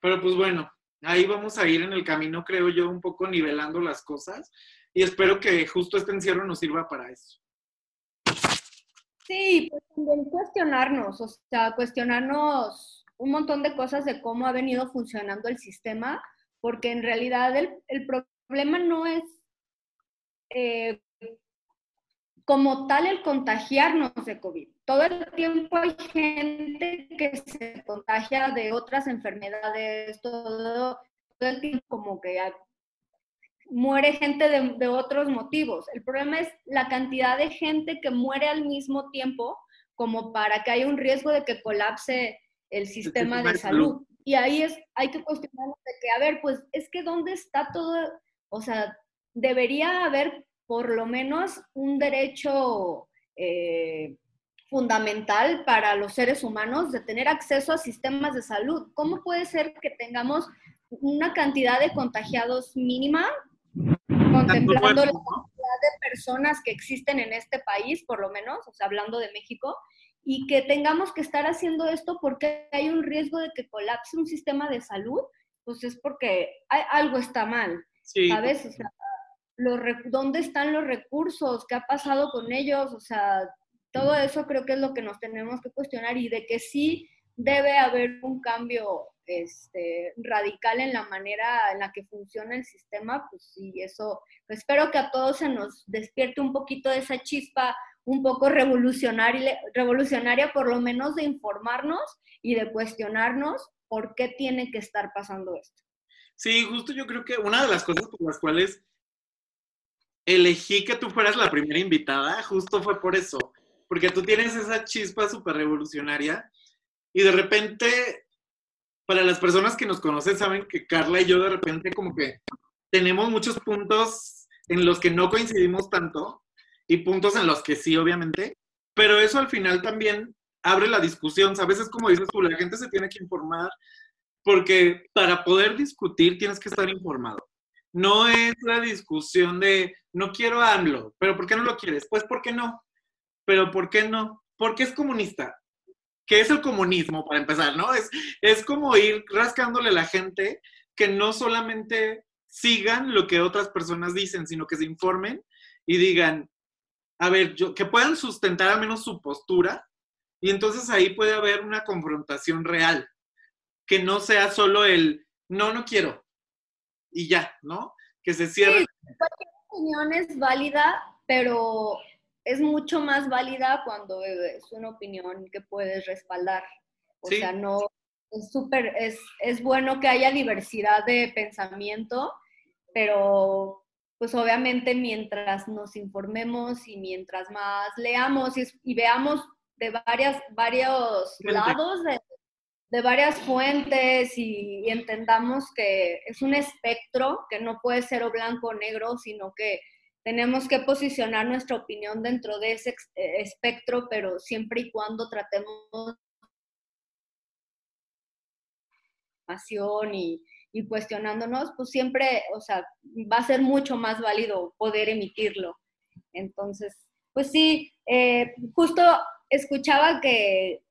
Pero pues bueno, ahí vamos a ir en el camino, creo yo, un poco nivelando las cosas y espero que justo este encierro nos sirva para eso. Sí, pues también cuestionarnos, o sea, cuestionarnos un montón de cosas de cómo ha venido funcionando el sistema, porque en realidad el, el problema no es eh, como tal el contagiarnos de COVID. Todo el tiempo hay gente que se contagia de otras enfermedades, todo, el tiempo como que muere gente de, de, otros motivos. El problema es la cantidad de gente que muere al mismo tiempo como para que haya un riesgo de que colapse el sistema de salud. Y ahí es, hay que cuestionarnos de que, a ver, pues es que ¿dónde está todo? O sea, debería haber por lo menos un derecho eh, fundamental para los seres humanos de tener acceso a sistemas de salud. ¿Cómo puede ser que tengamos una cantidad de contagiados mínima, contemplando la cantidad de personas que existen en este país, por lo menos, o sea, hablando de México, y que tengamos que estar haciendo esto porque hay un riesgo de que colapse un sistema de salud? Pues es porque algo está mal, ¿sabes? O sea, dónde están los recursos, qué ha pasado con ellos, o sea, todo eso creo que es lo que nos tenemos que cuestionar y de que sí debe haber un cambio este, radical en la manera en la que funciona el sistema, pues sí, eso, espero que a todos se nos despierte un poquito de esa chispa un poco revolucionaria, revolucionaria, por lo menos de informarnos y de cuestionarnos por qué tiene que estar pasando esto. Sí, justo yo creo que una de las cosas por las cuales elegí que tú fueras la primera invitada, justo fue por eso, porque tú tienes esa chispa súper revolucionaria y de repente, para las personas que nos conocen, saben que Carla y yo de repente como que tenemos muchos puntos en los que no coincidimos tanto y puntos en los que sí, obviamente, pero eso al final también abre la discusión, ¿sabes? Es como dices tú, la gente se tiene que informar porque para poder discutir tienes que estar informado. No es la discusión de no quiero AMLO, pero ¿por qué no lo quieres? Pues ¿por qué no? pero ¿por qué no? Porque es comunista. ¿Qué es el comunismo, para empezar, no? Es, es como ir rascándole a la gente que no solamente sigan lo que otras personas dicen, sino que se informen y digan, a ver, yo, que puedan sustentar al menos su postura y entonces ahí puede haber una confrontación real, que no sea solo el, no, no quiero y ya, ¿no? Que se cierre. Sí, cualquier opinión es válida, pero es mucho más válida cuando es una opinión que puedes respaldar. O sea, no, es súper, es, es bueno que haya diversidad de pensamiento, pero pues obviamente mientras nos informemos y mientras más leamos y, veamos de varias, varios lados, de, de, varias fuentes y, entendamos que es un espectro, que no puede ser o blanco o negro, sino que tenemos que posicionar nuestra opinión dentro de ese eh, espectro, pero siempre y cuando tratemos y, y cuestionándonos, pues siempre, o sea, va a ser mucho más válido poder emitirlo. Entonces, pues sí, eh, justo escuchaba que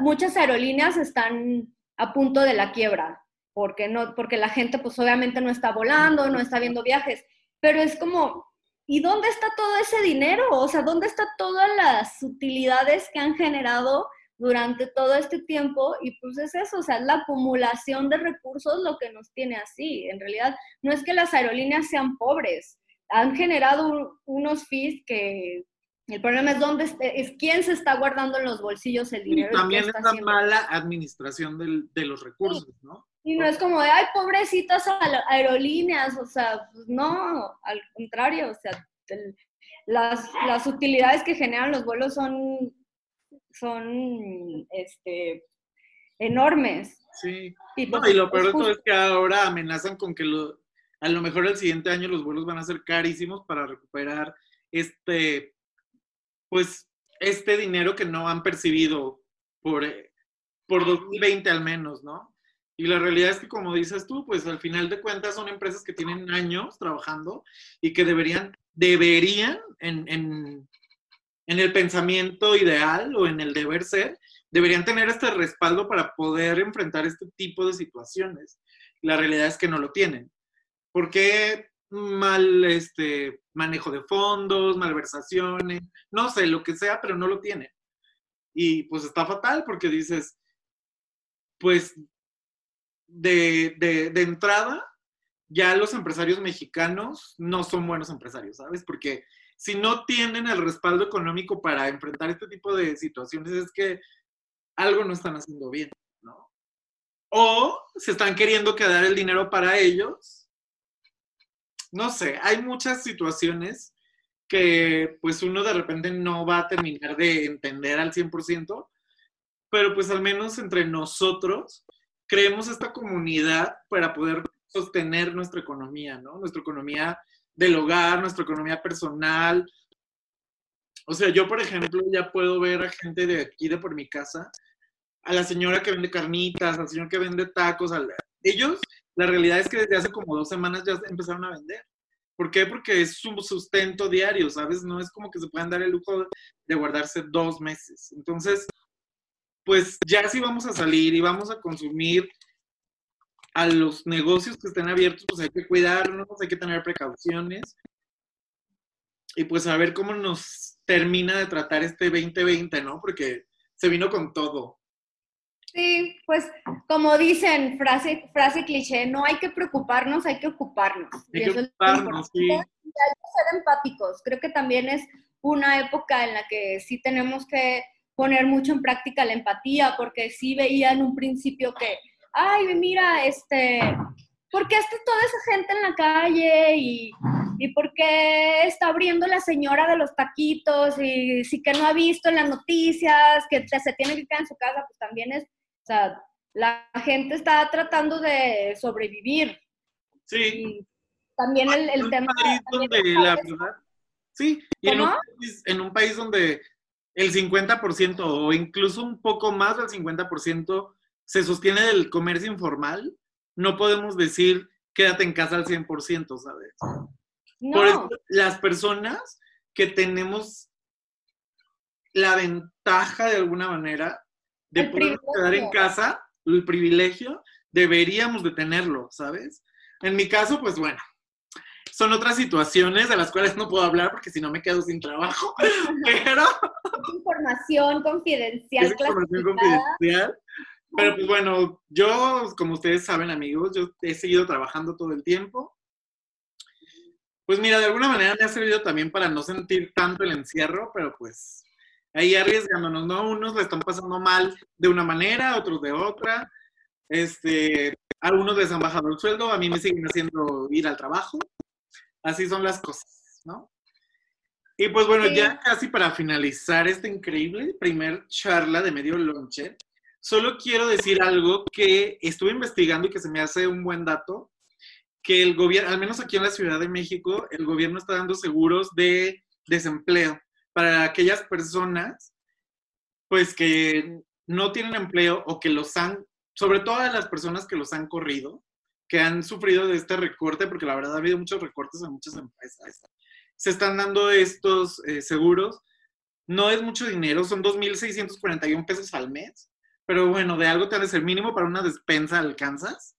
muchas aerolíneas están a punto de la quiebra, porque, no, porque la gente pues obviamente no está volando, no está viendo viajes, pero es como, ¿y dónde está todo ese dinero? O sea, ¿dónde están todas las utilidades que han generado durante todo este tiempo? Y pues es eso, o sea, la acumulación de recursos lo que nos tiene así. En realidad, no es que las aerolíneas sean pobres, han generado unos fees que el problema es dónde es quién se está guardando en los bolsillos el dinero. Y también es la mala administración de los recursos, ¿no? Y no es como de, ay, pobrecitas aerolíneas, o sea, pues no, al contrario, o sea, las, las utilidades que generan los vuelos son, son este, enormes. Sí, y, pues, lo peor de todo es que ahora amenazan con que lo, a lo mejor el siguiente año los vuelos van a ser carísimos para recuperar este, pues, este dinero que no han percibido por, por 2020 al menos, ¿no? Y la realidad es que, como dices tú, pues al final de cuentas son empresas que tienen años trabajando y que deberían, deberían en, en, en el pensamiento ideal o en el deber ser, deberían tener este respaldo para poder enfrentar este tipo de situaciones. La realidad es que no lo tienen. ¿Por qué mal este, manejo de fondos, malversaciones? No sé, lo que sea, pero no lo tienen. Y pues está fatal porque dices, pues de, entrada, ya los empresarios mexicanos no son buenos empresarios, ¿sabes? Porque si no tienen el respaldo económico para enfrentar este tipo de situaciones, es que algo no están haciendo bien, ¿no? O se están queriendo quedar el dinero para ellos. No sé, hay muchas situaciones que pues uno de repente no va a terminar de entender al 100%, pero pues al menos entre nosotros creemos esta comunidad para poder sostener nuestra economía, ¿no? Nuestra economía del hogar, nuestra economía personal. O sea, yo, por ejemplo, ya puedo ver a gente de aquí, de por mi casa, a la señora que vende carnitas, al señor que vende tacos, a ellos, la realidad es que desde hace como dos semanas ya empezaron a vender. ¿Por qué? Porque es un sustento diario, ¿sabes? No es como que se puedan dar el lujo de guardarse dos meses. Entonces, pues ya si vamos a salir y vamos a consumir a los negocios que estén abiertos, pues hay que cuidarnos, hay que tener precauciones y pues a ver cómo nos termina de tratar este 2020, ¿no? Porque se vino con todo. Sí, pues como dicen, frase, frase cliché, no hay que preocuparnos, hay que ocuparnos. Hay que ocuparnos, sí. Hay que ser empáticos. Creo que también es una época en la que sí tenemos que poner mucho en práctica la empatía, porque sí veía en un principio que, ay, mira, este, ¿por qué está toda esa gente en la calle? Y, y por qué está abriendo la señora de los taquitos? Y sí que no ha visto en las noticias que se tiene que quedar en su casa, pues también es, o sea, la gente está tratando de sobrevivir. Sí. también el, el tema... Donde, la verdad, sí, y en un, en un país donde el 50% o incluso un poco más del 50% se sostiene del comercio informal, no podemos decir quédate en casa al 100%, ¿sabes? Por eso las personas que tenemos la ventaja de alguna manera de poder quedar en casa, el privilegio, deberíamos de tenerlo, ¿sabes? En mi caso, pues bueno, son otras situaciones de las cuales no puedo hablar porque si no me quedo sin trabajo, pero... información confidencial. Es información confidencial. Pero pues bueno, yo, como ustedes saben amigos, yo he seguido trabajando todo el tiempo. Pues mira, de alguna manera me ha servido también para no sentir tanto el encierro, pero pues ahí arriesgándonos, ¿no? Unos le están pasando mal de una manera, otros de otra. Este, algunos les han bajado el sueldo, a mí me siguen haciendo ir al trabajo. Así son las cosas, ¿no? Y pues bueno, ya casi para finalizar esta increíble primer charla de medio lonche, solo quiero decir algo que estuve investigando y que se me hace un buen dato, que el gobierno, al menos aquí en la Ciudad de México, el gobierno está dando seguros de desempleo para aquellas personas, pues que no tienen empleo o que los han, sobre todo a las personas que los han corrido, que han sufrido de este recorte, porque la verdad ha habido muchos recortes en muchas empresas. Se están dando estos eh, seguros. No es mucho dinero, son 2.641 pesos al mes, pero bueno, de algo te ha de ser mínimo para una despensa alcanzas.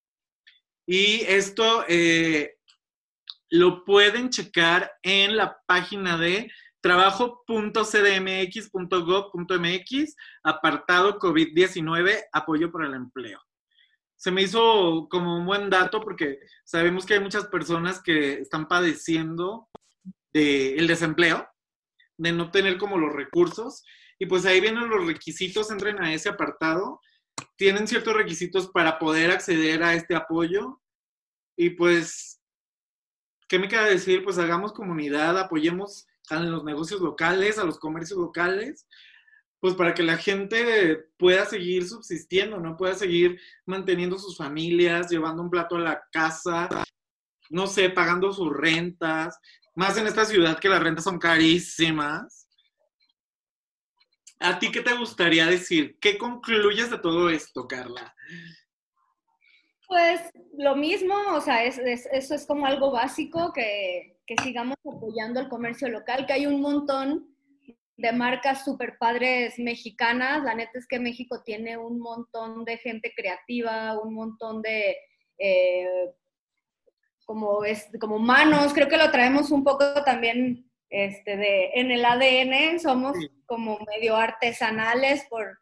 Y esto eh, lo pueden checar en la página de trabajo.cdmx.gov.mx, apartado COVID-19, apoyo para el empleo. Se me hizo como un buen dato porque sabemos que hay muchas personas que están padeciendo del desempleo, de no tener como los recursos, y pues ahí vienen los requisitos, entren a ese apartado, tienen ciertos requisitos para poder acceder a este apoyo, y pues, ¿qué me queda decir? Pues hagamos comunidad, apoyemos a los negocios locales, a los comercios locales, pues para que la gente pueda seguir subsistiendo, ¿no? Pueda seguir manteniendo sus familias, llevando un plato a la casa, no sé, pagando sus rentas, más en esta ciudad que las rentas son carísimas. ¿A ti qué te gustaría decir? ¿Qué concluyes de todo esto, Carla? Pues lo mismo, o sea, eso es como algo básico, que, que sigamos apoyando el comercio local, que hay un montón de marcas super padres mexicanas. La neta es que México tiene un montón de gente creativa, un montón de eh, como, es, como manos. Creo que lo traemos un poco también este, de, en el ADN. Somos como medio artesanales por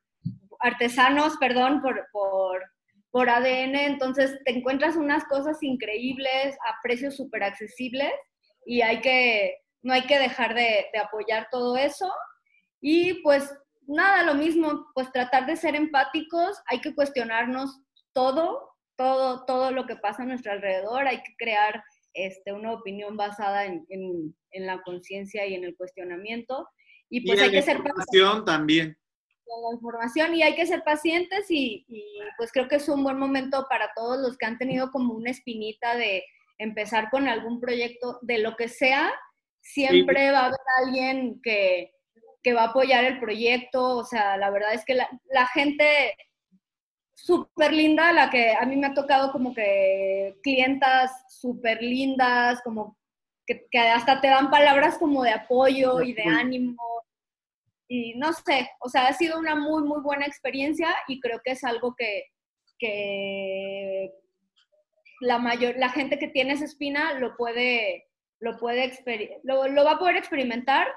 artesanos, perdón, por, por, por ADN. Entonces te encuentras unas cosas increíbles a precios súper accesibles y hay que, no hay que dejar de, apoyar todo eso. Y pues nada, lo mismo, pues tratar de ser empáticos, hay que cuestionarnos todo, todo, todo lo que pasa a nuestro alrededor, hay que crear este, una opinión basada en, en, la conciencia y en el cuestionamiento. Y pues hay que ser pacientes. también. La información y hay que ser pacientes y, y, pues creo que es un buen momento para todos los que han tenido como una espinita de empezar con algún proyecto de lo que sea, siempre va a haber alguien que, va a apoyar el proyecto. O sea, la verdad es que la, gente súper linda, la que a mí me ha tocado como que clientas súper lindas, como que, hasta te dan palabras como de apoyo y de ánimo. Y no sé, o sea, ha sido una muy, muy buena experiencia y creo que es algo que, que la mayor, la gente que tiene esa espina lo puede, lo puede lo, lo, va a poder experimentar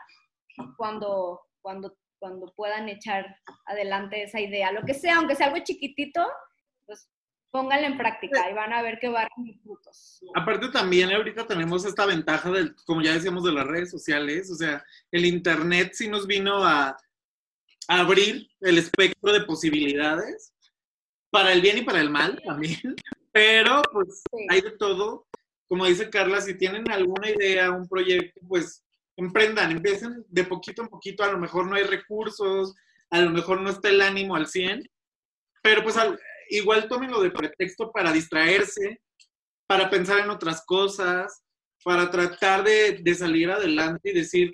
cuando, cuando, cuando puedan echar adelante esa idea. Lo que sea, aunque sea algo chiquitito, pues pónganlo en práctica y van a ver que va a dar frutos. Aparte también ahorita tenemos esta ventaja del, como ya decíamos, de las redes sociales, o sea, el internet sí nos vino a abrir el espectro de posibilidades para el bien y para el mal también. Pero pues hay de todo. Como dice Carla, si tienen alguna idea, un proyecto, pues emprendan, empiecen de poquito en poquito. A lo mejor no hay recursos, a lo mejor no está el ánimo al 100, pero pues igual tómenlo de pretexto para distraerse, para pensar en otras cosas, para tratar de, de salir adelante y decir,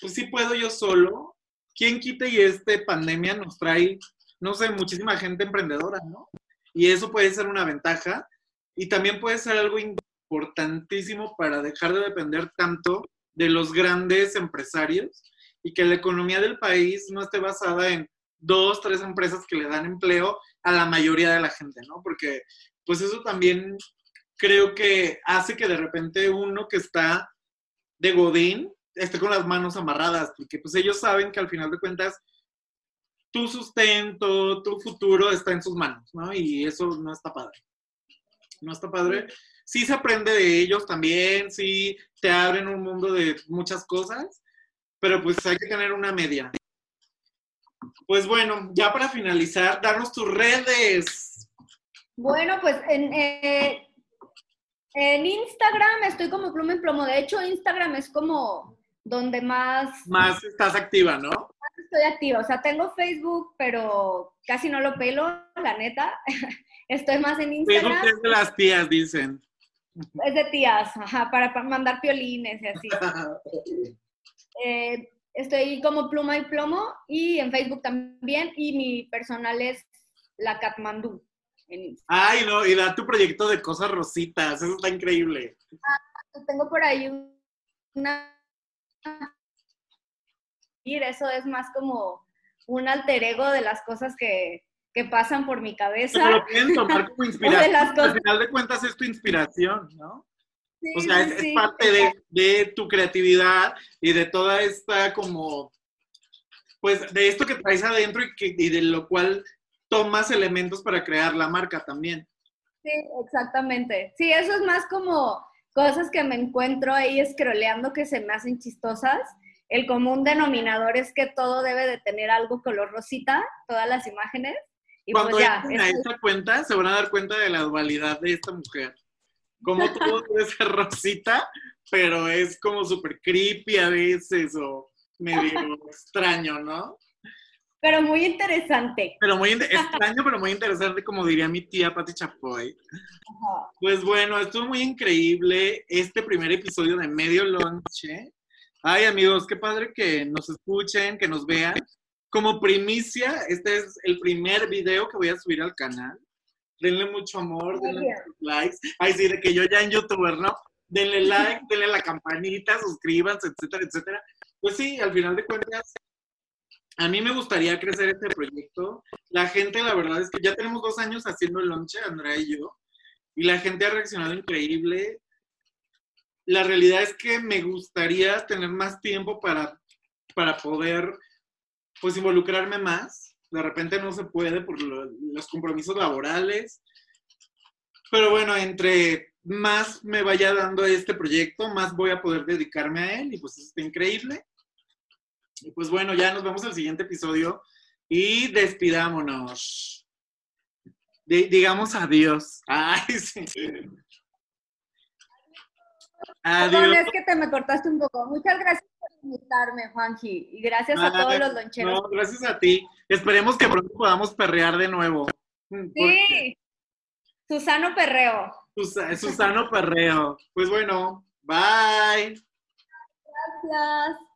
pues sí puedo yo solo. ¿Quién quita y esta pandemia nos trae, no sé, muchísima gente emprendedora, ¿no? Y eso puede ser una ventaja y también puede ser algo importantísimo para dejar de depender tanto de los grandes empresarios y que la economía del país no esté basada en dos, tres empresas que le dan empleo a la mayoría de la gente, ¿no? Porque pues eso también creo que hace que de repente uno que está de Godín esté con las manos amarradas, porque pues ellos saben que al final de cuentas tu sustento, tu futuro está en sus manos, ¿no? Y eso no está padre. No está padre. Sí se aprende de ellos también, sí te abren un mundo de muchas cosas, pero pues hay que tener una media. Pues bueno, ya para finalizar, darnos tus redes. Bueno, pues en, eh, en Instagram estoy como pluma en plomo. De hecho, Instagram es como donde más... Más estás activa, ¿no? Más estoy activa. O sea, tengo Facebook, pero casi no lo pelo, la neta. estoy más en Instagram. Facebook es de las tías, dicen. Es de tías, ajá, para, mandar piolines y así. Eh, estoy como pluma y plomo y en Facebook también y mi personal es la Katmandú. Ay, no, y da tu proyecto de cosas rositas, eso está increíble. Ah, tengo por ahí una... Eso es más como un alter ego de las cosas que, pasan por mi cabeza. Pero lo pueden tomar como inspiración. Al final de cuentas es tu inspiración, ¿no? o sea, es, parte de, de, tu creatividad y de toda esta como, pues de esto que traes adentro y, que, y de lo cual tomas elementos para crear la marca también. Sí, exactamente. Sí, eso es más como cosas que me encuentro ahí escroleando que se me hacen chistosas. El común denominador es que todo debe de tener algo color rosita, todas las imágenes. Y Cuando pues ya, a esta cuenta, se van a dar cuenta de la dualidad de esta mujer. Como todo puede ser rosita, pero es como súper creepy a veces o medio extraño, ¿no? Pero muy interesante. Pero muy extraño, pero muy interesante, como diría mi tía Pati Chapoy. Pues bueno, estuvo muy increíble este primer episodio de Medio Lonche. Ay, amigos, qué padre que nos escuchen, que nos vean. Como primicia, este es el primer video que voy a subir al canal. Denle mucho amor, denle muchos likes. Ay, sí, de que yo ya en YouTuber, ¿no? Denle like, denle la campanita, suscríbanse, etcétera, etcétera. Pues sí, al final de cuentas, a mí me gustaría crecer este proyecto. La gente, la verdad es que ya tenemos dos años haciendo el lonche, Andrea y yo, y la gente ha reaccionado increíble. La realidad es que me gustaría tener más tiempo para, para poder, pues, involucrarme más. De repente no se puede por los compromisos laborales. Pero bueno, entre más me vaya dando este proyecto, más voy a poder dedicarme a él y pues eso está increíble. Y pues bueno, ya nos vemos el siguiente episodio y despidámonos. digamos adiós. Ay, sí. Adiós. es que te me cortaste un poco. Muchas gracias invitarme, Juanji. Y gracias a todos los loncheros. No, gracias a ti. Esperemos que pronto podamos perrear de nuevo. Sí. Susano Perreo. Susano Perreo. Pues bueno, bye. Gracias.